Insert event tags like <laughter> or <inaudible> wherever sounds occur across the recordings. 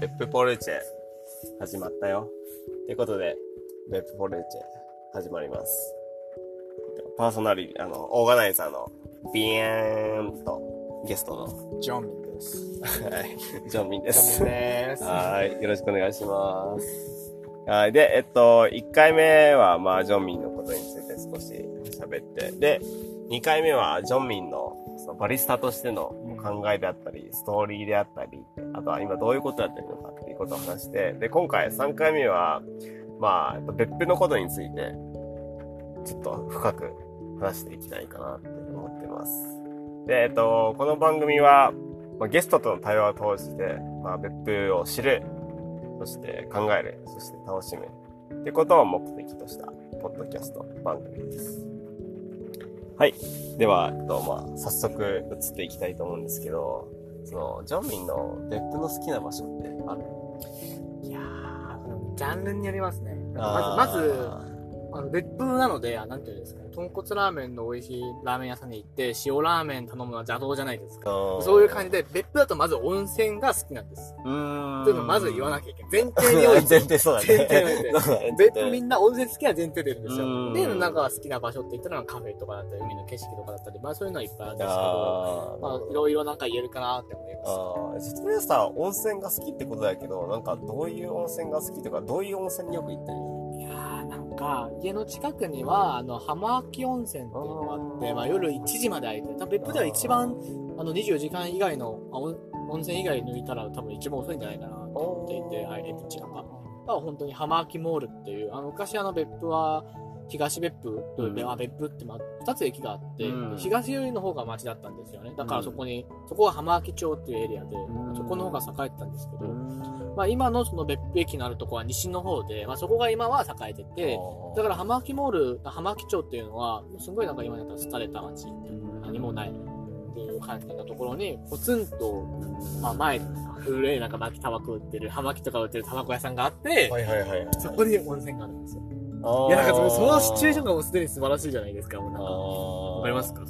別府ポルチェ始まったよ。ということで、別府ポルチェ始まります。パーソナリあの、オーガナイザーのビーンとゲストの、ジョンミンです。はい、ジョンミンでジョンす。ミンです。はい、よろしくお願いします。はい、で、えっと、1回目は、まあ、ジョンミンのことについて少し喋って、で、2回目は、ジョンミンの、そのバリスタとしての考えであったり、ストーリーであったり、あとは今どういうことやってるのかっていうことを話して、で、今回3回目は、まあ、別府のことについて、ちょっと深く話していきたいかなって思ってます。で、えっと、この番組は、まあ、ゲストとの対話を通して、まあ、別府を知る、そして考える、そして楽しむ、ってことを目的とした、ポッドキャスト番組です。はい。では、えっと、まあ、早速移っていきたいと思うんですけど、その、ジョンミンの別府の好きな場所ってある？いやー、ジャンルによりますね。まず、まず、あの別府なので、あなんていうんですかね、豚骨ラーメンの美味しいラーメン屋さんに行って、塩ラーメン頼むのは邪道じゃないですか。そういう感じで、別府だとまず温泉が好きなんです。うーん。っていうのをまず言わなきゃいけない。前提において。<laughs> 前提そうだね。前提において別府みんな温泉好きは前提でいるんですようん。で、なんか好きな場所って言ったらカフェとかだったり、海の景色とかだったり、まあそういうのはいっぱいあるんですけど、まあいろいろなんか言えるかなって思います。ああ、説明さ、温泉が好きってことだけど、なんかどういう温泉が好きとか、どういう温泉によく行ってるいやーなんか、家の近くには、あの、浜秋温泉っていうのがあって、まあ夜1時まで空いてる。多分別府では一番、あの、24時間以外の、あ温温泉以外抜いたら多分一番遅いんじゃないかなと思っていて、入れる時間が。だから本当に浜秋モールっていう、あの、昔あの別府は、東別府と、うんあ別府って、まあ、2つ駅があって、うん東寄りの方が町だったんですよね。だからそこに、そこが浜秋町っていうエリアで、うんそこの方が栄えてたんですけど、ん。まあ今のその別府駅のあるところは西の方で、まあそこが今は栄えてて、だから浜秋モール、浜秋町っていうのは、すごいなんか今だったら廃れた町、何もないっていう感じのところに、ポツンと、まあ前、古いなんか巻きタバコ売ってる、葉巻とか売ってるタバコ屋さんがあって、はいはいはいはい。そこに温泉があるんですよ。あいやなんかそのシチュエーションがもうすでに素晴らしいじゃないですか、もうなんか。わわかりますか？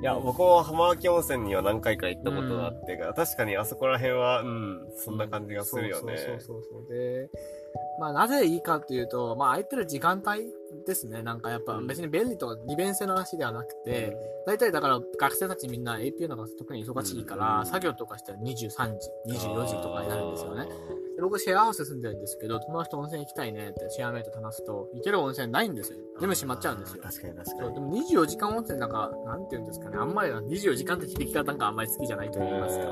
いや、僕も浜脇温泉には何回か行ったことがあって、確かにあそこら辺は、うん、そんな感じがするよね。そうそうそうそう。で、まあなぜいいかっていうと、まあ空いてる時間帯ですね。なんかやっぱ別に便利とか利便性の話ではなくて、大体だから学生たちみんな APU のが特に忙しいから、うん作業とかしたら23時、24時とかになるんですよね。で僕シェアハウス住んでるんですけど、友達と温泉行きたいねってシェアメイトと話すと、行ける温泉ないんですよ。全部閉まっちゃうんですよ。確かに確かにで。も24時間温泉なんか、なんて言うんですかね、あんまりな24時間って響き方なんかあんまり好きじゃないと言いますか。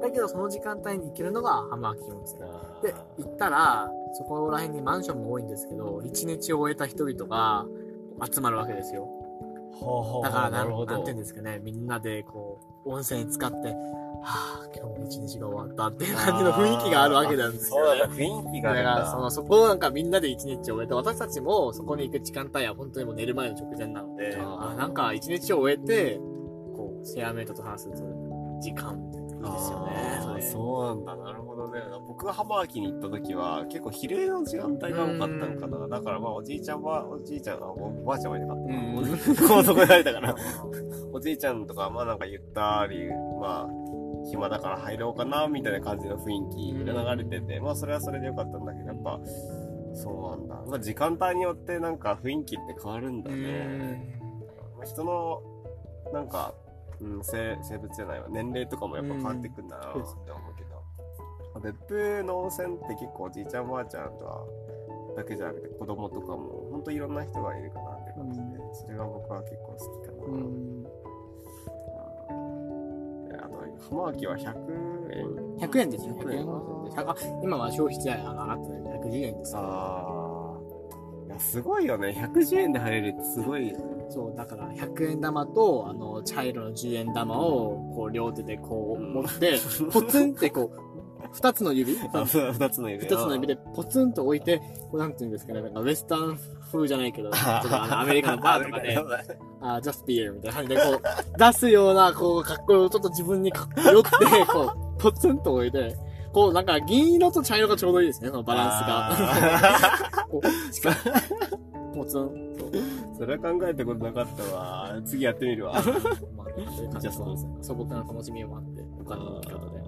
だけどその時間帯に行けるのが浜秋温泉。で、行ったら、そこら辺にマンションも多いんですけど、一日を終えた人々が集まるわけですよ。だからなん、なんて言うんですかね、みんなでこう、温泉に使って、はぁ、今日も一日が終わったっていう感じの雰囲気があるわけなんですよ、そうだ。ね、雰囲気があるんだ。だから、その、そこをなんかみんなで一日を終えて、私たちもそこに行く時間帯は本当にもう寝る前の直前なので、あなんか一日を終えて、こう、シェアメイトと話す時間、いいですよね。それそうなんだ。なるほどね。僕が浜脇に行った時は、結構昼の時間帯が多かったのかな。だからまあ、おじいちゃんは、おじいちゃん、あおばあちゃんはいなかったな。うん高速になれたから。おじいちゃんとか、まあなんかゆったり、まあ、暇だから入ろうかな、みたいな感じの雰囲気が流れてて、まあそれはそれでよかったんだけど、やっぱ、そうなんだ。まあ時間帯によってなんか雰囲気って変わるんだうね。人の、なんか、うん、生生物じゃないわ。年齢とかもやっぱ変わってくんだなって思うけど。別府の温泉って結構おじいちゃんおばあちゃんとは、だけじゃなくて子供とかも、ほんといろんな人がいるかなって感じで、それが僕は結構好きかな。うん。であと、浜脇は100円。100円ですね。100 100円。あ今は消費税上がったので110円です。ああ。いや、すごいよね。110円で入れるってすごいよね。そう、だから100円玉と、あの、茶色の10円玉を、こう、両手でこう、持って、<laughs> ポツンってこう、二つの指あ <laughs> 二つの指一つの指でポツンと置いて、こうなんていうんですかね、なんかウェスタン風じゃないけど、<laughs> ちょっとあのアメリカのバーとかで、あー、just beer みたいな感じでこう、出すような、こう、かっこよ、ちょっと自分にかっこよくて、こう、ポツンと置いて、こう、なんか銀色と茶色がちょうどいいですね、そのバランスが。ポツン。そうそれは考えたことなかったわ。次やってみるわ。<laughs> まあ、そういう感じでじゃあそう素朴な楽しみもあって、お金の方で。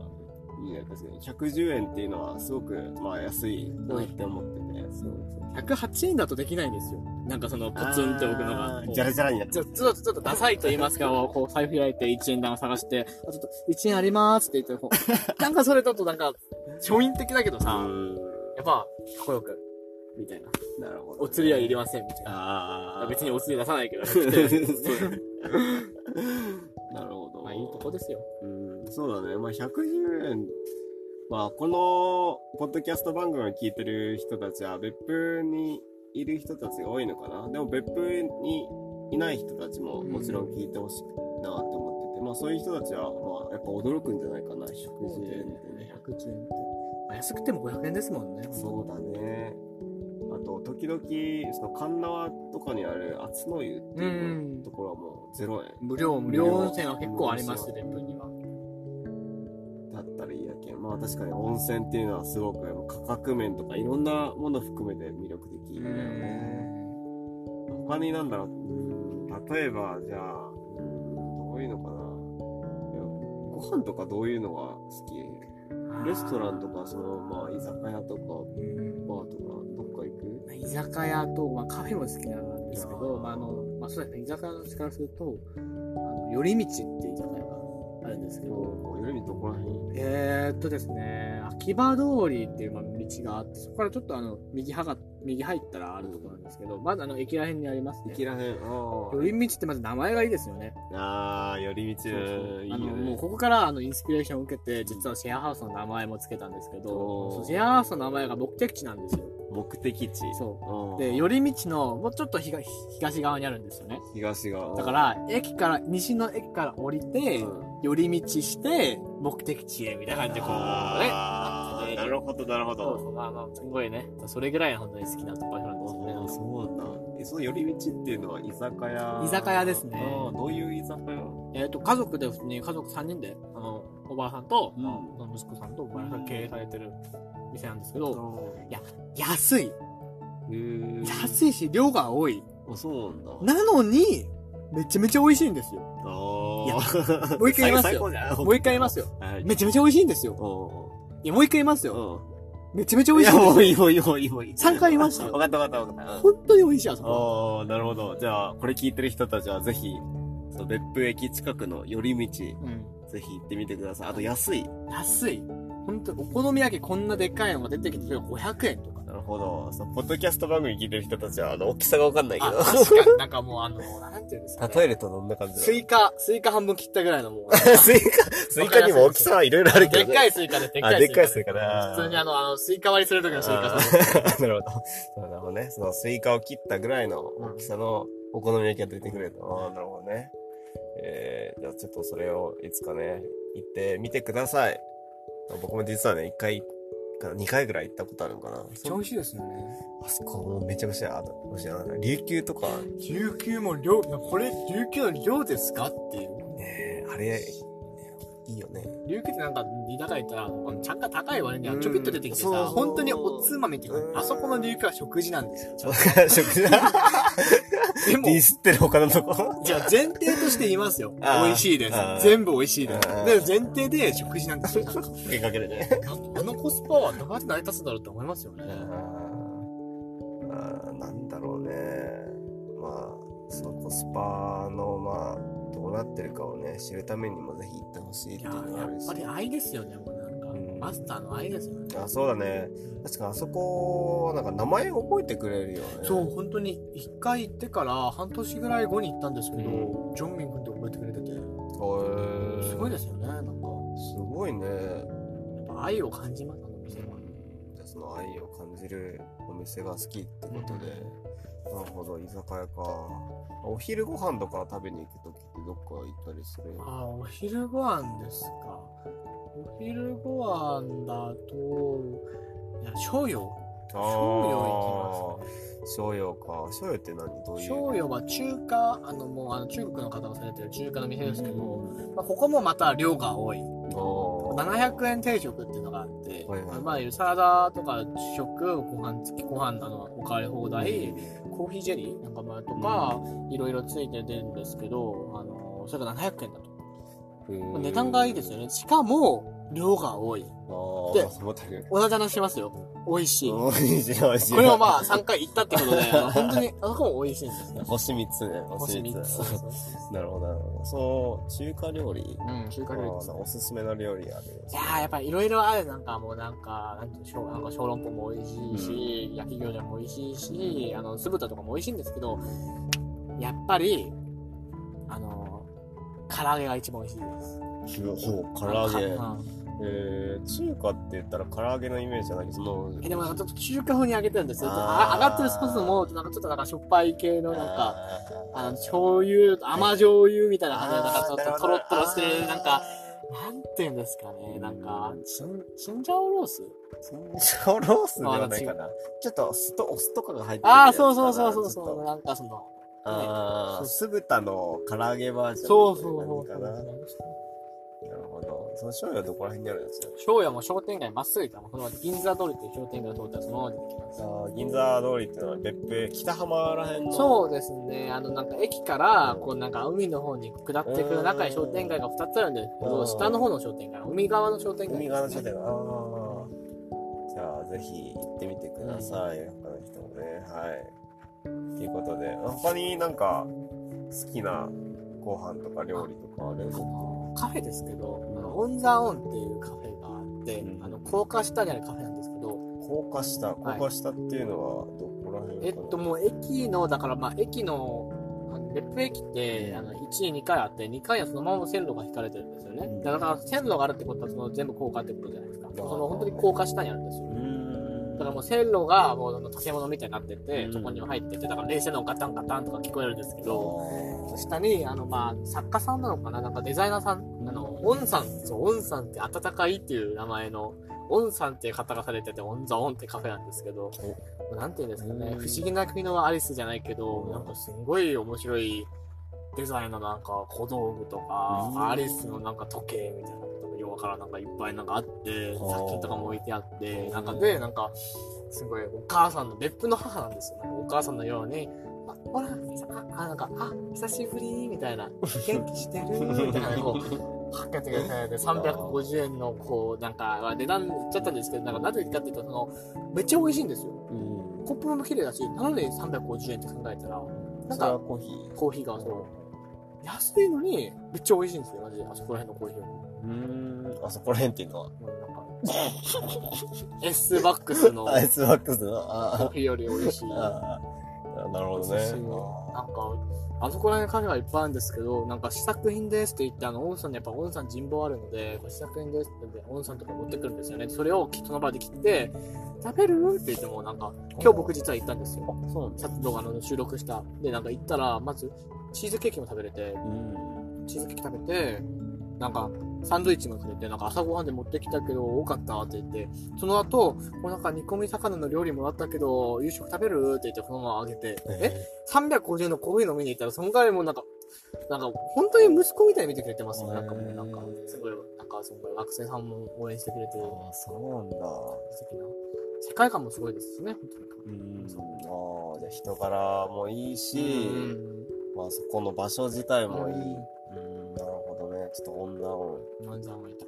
いいね、確かに。110円っていうのはすごく、まあ安いなって思ってて。そう108円だとできないんですよ。なんかその、ポツンって置くのがじゃらじゃらになっちゃちょ、ちょっと、ちょっとダサいと言いますか、<laughs> こう、財布開いて1円玉探して、あ、ちょっと、1円ありますって言って、こう、<laughs> なんかそれちょっとなんか、庶民的だけどう。さ、ん。やっぱ、かっこよく、みたいな。なるほど。お釣りはいりません、みたいな。ああ。別にお釣り出さないけど、そうそうなるほど。まあいいとこですよ。うん、そうだね。まあ、110円。まあ、この、ポッドキャスト番組を聞いてる人たちは、別府にいる人たちが多いのかな。でも、別府にいない人たちも、もちろん聞いてほしいなって思ってて、まあ、そういう人たちは、まあ、やっぱ驚くんじゃないかな、110円ってね。110円って。まあ、安くても500円ですもんね。そうだね。あと、時々、その、神縄とかにある、厚の湯っていううんところはもう0円。無料、無料温泉は結構あります、別府には。だったらいいやけん。まあ確かに温泉っていうのはすごく価格面とかいろんなもの含めて魅力的だよね。他になんだろう、うん例えばじゃあ、うんどういうのかな。ご飯とかどういうのが好き？レストランとか、その、まあ居酒屋とか、うんバーとか、居酒屋と、まあ、カフェも好きなんですけど、まあ、あの、まあ、そうですね、居酒屋の力すると、あの、寄り道っていう居酒屋があるんですけど、こう、夜にどこら辺？えー、っとですね、秋葉通りっていうまあ道があって、そこからちょっとあの、右はが、右入ったらあるところなんですけど、まだあの、駅ら辺にありますね。行きらへん。あ寄り道ってまず名前がいいですよね。あ。ああ、寄り道、そうそういいあの、よね。もうここからあの、インスピレーションを受けて、実はシェアハウスの名前も付けたんですけど、シェアハウスの名前が目的地なんですよ。目的地。そう。うんで、寄り道の、もうちょっと東東側にあるんですよね。東側。だから、駅から、西の駅から降りて、うん寄り道して、目的地へ、みたいな感じで、こう、ね。あーなるほど、なるほど。そうそう、あの、すごいね。それぐらい本当に好きな場所なんですよね。あそうなんだ。え、その寄り道っていうのは居酒屋？居酒屋ですねあーどういう居酒屋？えっ、と、家族で普通に家族3人で、あの、おばあさんと、うんまあ息子さんとおばあさんが経営されてる店なんですけど、あ安い。安いし、量が多い。あ、そうなんだ。なのに、めちゃめちゃ美味しいんですよ。あいやあ。もう一回言いますよもう一回言いますよ。はい。めちゃめちゃ美味しいんですよ。おいや、もう一回言いますうよ。ん。めちゃめちゃ美いや、味しいんですよ。もういい、もういい、もういい、もういい。3回言いましたよわかったわかったわかった。本当に美味しい、あそこ。ああ、なるほど。じゃあ、これ聞いてる人たちはぜひ、別府駅近くの寄り道、うん。ぜひ行ってみてください。あと安い。安い。本当お好み焼きこんなでっかいのが出てきて、それが500円とか。なるほど。そのポッドキャスト番組聞いてる人たちは、あの、大きさがわかんないけあ、ど。確かになんかもうあの、なんていうんですか、ね。例えるとどんな感じだスイカ、スイカ半分切ったぐらいのもう。スイカ、スイカにも大きさはいろいろあるけど、でっかいスイカで、でっかあ、いでっかいススイカで。イカだ。普通にあの、あの、スイカ割りするときのスイカ <laughs> なるほど。そうなるほどね。そのスイカを切ったぐらいの大きさのお好み焼きが出てくれると。ああ、なるほどね。えー、じゃあちょっとそれをいつかね、行ってみてください。僕も実はね、一回か二回ぐらい行ったことあるのかな。めっちゃ美味しいですよね。あそこもうめちゃくちゃ、あと、もしあの琉球とか、琉球も量、これ琉球の量ですかっていう。ねあれ、いいよね。琉球ってなんか、リ高いったら、あのちゃんが高い割にはうんちょびっと出てきてそうさ、本当におつまみっていううんか、あそこの琉球は食事なんですよ。食事でもディスってる他のとこ？じゃあ前提として言いますよ。あー美味しいですあー。全部美味しいです。あーで、前提で食事なんですよ。かけかけるね。あのコスパはどうやって成り立つんだろうって思いますよね。あーなんだろうね。まあ、そのコスパの、まあ、どうなってるかをね、知るためにもぜひ行ってほしいっていういやのがあるしやっぱ。り愛ですよね、もうなんか。うんマスターの愛ですよね。あ、そうだね。確かあそこ、なんか名前覚えてくれるよね。そう、本当に一回行ってから半年ぐらい後に行ったんですけど、うジョンミン君って覚えてくれてて、へーすごいですよね、なんか。すごいね。やっぱ愛を感じます、あの店は。じゃあその愛を感じるお店が好きってことで、なるほど、居酒屋か。お昼ご飯とか食べに行くときってどっか行ったりするあ、お昼ご飯ですか。お昼ご飯だと、いや、醤油。醤油行きますね。醤油か。醤油って何？どういう？醤油は中華、あのもうあの中国の方がされてる中華の店ですけど、まあ、ここもまた量が多い。おー700円定食っていうのがあって、はいはいまあ、サラダとか主食、ご飯付き、ご飯あの、おかわり放題、コーヒージェリーなんかまあとか、いろいろついて出るんですけど、あの、それが700円だと。うん値段がいいですよね。しかも、量が多い。あで。同じ話しますよ。美味しい。美味しい、美味しい。これもまあ3回行ったってことで、本当に、あそこも美味しいんですね。星3つね、星星3 3つ。なるほど、なるほど。そう、中華料理うん、中華料理おすすめの料理あるよ。いやーやっぱりいろいろある。なんかもうなんか、なんていうんでしょう、なんか小籠包も美味しいし、焼き餃子も美味しいし、あの、酢豚とかも美味しいんですけど、やっぱり、あの、唐揚げが一番美味しいです。ほう、唐揚げ。うんえー、中華って言ったら唐揚げのイメージじゃなくて、その、えでもちょっと中華風に揚げてるんですよ。あ上がってるソースも、なんかちょっとなんかしょっぱい系のなんか、ああの、醤油、甘醤油みたいなー感じで、なんかちょっとトロッとろしてる、なんか、あなんていうんですかね、なんか、チン、チンジャオロース？ーチンジャオロースではないかな。ちょっとお酢と、お酢とかが入ってるああ、そうそうそうそうそう、なんかその、ああ、酢豚の唐揚げバージョンそうそうそうみたその醤油はどこら辺にあるんですか？庄屋も商店街まっすぐ行ったら、この銀座通りっていう商店街を通ったらそのまま出てきます。あー銀座通りっていうのは別府、北浜ら辺の。そうですね。あの、なんか駅から、こうなんか海の方に下ってくる中に商店街が2つあるんですけど、うん下の方の商店街、海側の商店街、海側の商店街。ああ。じゃあ、ぜひ行ってみてください。他の人もね。はい。ということで、他になんか好きなご飯とか料理とかある？あのカフェですけど、あのオンザオンっていうカフェがあって、うん。あの、高架下にあるカフェなんですけど、高架下。高架下っていうのはどこら辺かな？えっと、もう駅の、だからまあ駅の、別府駅って、あの、1、2階あって、2階はそのまま線路が引かれてるんですよね。うん。だから線路があるってことは、その全部高架ってことじゃないですか。んその本当に高架下にあるんですよ。だからもう線路がもう建物みたいになってて、うん。そこに入ってて、だから列車のガタンガタンとか聞こえるんですけど、あ下に、あの、まあ、作家さんなのかな？なんかデザイナーさんあの、オンさん、そう、オンさんって温かいっていう名前の、オンさんっていう方がされてて、オンザオンってカフェなんですけど、なんて言うんですかね、うん。不思議な国のアリスじゃないけど、なんかすんごい面白いデザインのなんか小道具とか、うん。アリスのなんか時計みたいなことがようわからんなんかいっぱいなんかあって、はあ作品とかも置いてあって、なんかで、なんか、すごいお母さんの、別府の母なんですよ。お母さんのように、あ、ほら、あ、あなんか、あ、久しぶりみたいな、元気してるみたいな、こう、<laughs> かけてくれて、で、350円の、こう、なんか、値段言っちゃったんですけど、なんか、なぜかっていうと、その、めっちゃ美味しいんですよ。ーうん。コップも綺麗だし、なので350円って考えたら、なんか、コーヒー。コーヒーがそう、安いのに、めっちゃ美味しいんですよ、マジで。あそこら辺のコーヒーようーん。あそこら辺っていうのは。S バックスのコアイスバックスの。ーあヒーより美味しい。なるほどね。なんか、あそこら辺カフェがいっぱいあるんですけど、なんか試作品ですって言って、あの、オンさんにやっぱオンさん人望あるので、試作品ですって言って、オンさんとか持ってくるんですよね。それをその場で切って、食べる？って言っても、なんか、今日僕実は行ったんですよ。あ、そうなんだ。さっき動画の収録した。で、なんか行ったら、まず、チーズケーキも食べれて、うん。チーズケーキ食べて、なんか、サンドイッチもくれて、なんか朝ごはんで持ってきたけど、多かったって言って、その後、こうなんか煮込み魚の料理もらったけど、夕食食べるって言って、そのままあげて、え ?350 円のコーヒー飲みに行ったら、その代わりもなんか、なんか、本当に息子みたいに見てくれてますよ。なんかもう、なんか、すごい、なんか、すごい学生さんも応援してくれて、ああ、そうなんだ。素敵な。世界観もすごいですしね、本うん。そうああ、じゃあ人柄もいい当に。し、うんまあそこの場所自体もいい。ううん。ちょっと女オン、ワンザンはいた。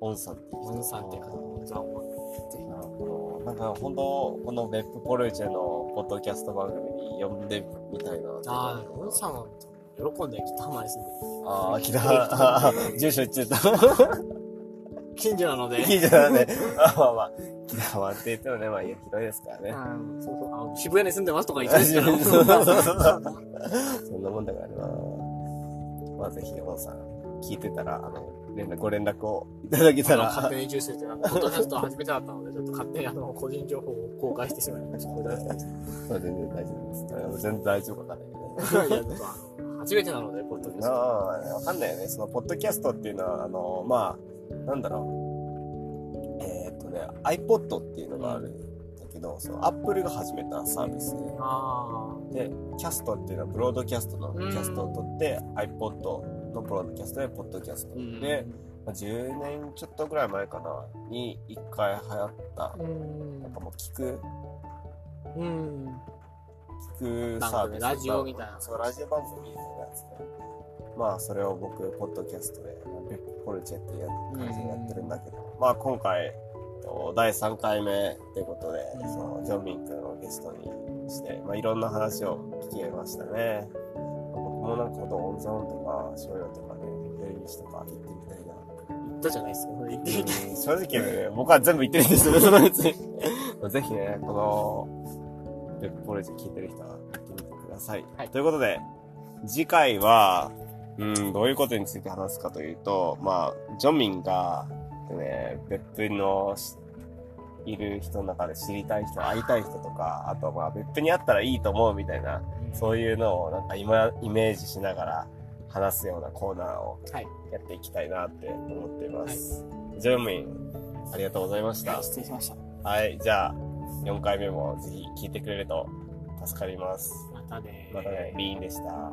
オンさんっていう人。ワンさんって方、ワンザンは。ぜひなるほど。なんか本当この別府ポルチェのポッドキャスト番組に呼んでみたいな。ああ、ワンさんは喜んで北浜に住んでる。ああ、来た。住所言っちゃった。近所なので。いいじゃんね。まあまあまあ。北浜って言ってもね、まあいや、広いですからね。うんそうそう渋谷に住んでますとか言ってるそうそんなもんだからな。まあぜひ、王さん、聞いてたら、あの、連絡、ご連絡をいただけたら。勝手に移住するって、なんか、ポッドキャスト始めたかったので、ちょっと勝手にあの、個人情報を公開してしまいました。まあ全然大丈夫です。全然大丈夫かね。いや、ちょっとあの、初めてなので、ポッドキャスあト。あ、わかんないよね。その、ポッドキャストっていうのは、あの、まあ、なんだろう。えーっとね、iPod っていうのがあるんだけど、その、Apple が始めたサービスで、キャストっていうのは、ブロードキャストのキャストを取って、iPod のブロキャストで、ポッドキャスト。ー。で、まあ、10年ちょっとぐらい前かな、に一回流行った、うん。なんかもう聞く、うん。聞くサービス。ラジオみたいなそう、ラジオ番組みたいなやつで。まあそれを僕、ポッドキャストで、ポルチェっていう感じでやってるんだけど、まあ今回、と第3回目ってことで、うんそのジョンミン君をゲストにして、まあいろんな話を聞けましたね。僕もなんかほどオンゾーンとか、商用とかね、ベルギシとか行ってみたいな。言ったじゃないですか。言ってみて。うん <laughs> 正直ね、僕は全部言ってるんですよね、<laughs> そのうち。<laughs> ぜひね、この、ベッポルチェ聞いてる人は行ってみてください。はいということで、次回は、うん、どういうことについて話すかというと、まあ、ジョンミンが、ね、別府のしいる人の中で知りたい人、会いたい人とか、あとまあ別府に会ったらいいと思うみたいな、そういうのをなんか今イメージしながら話すようなコーナーをはい。やっていきたいなって思っています。ジョンミン、ありがとうございました。失礼しました。はい、じゃあ、4回目もぜひ聞いてくれると助かります。またねまたね、リーンでした。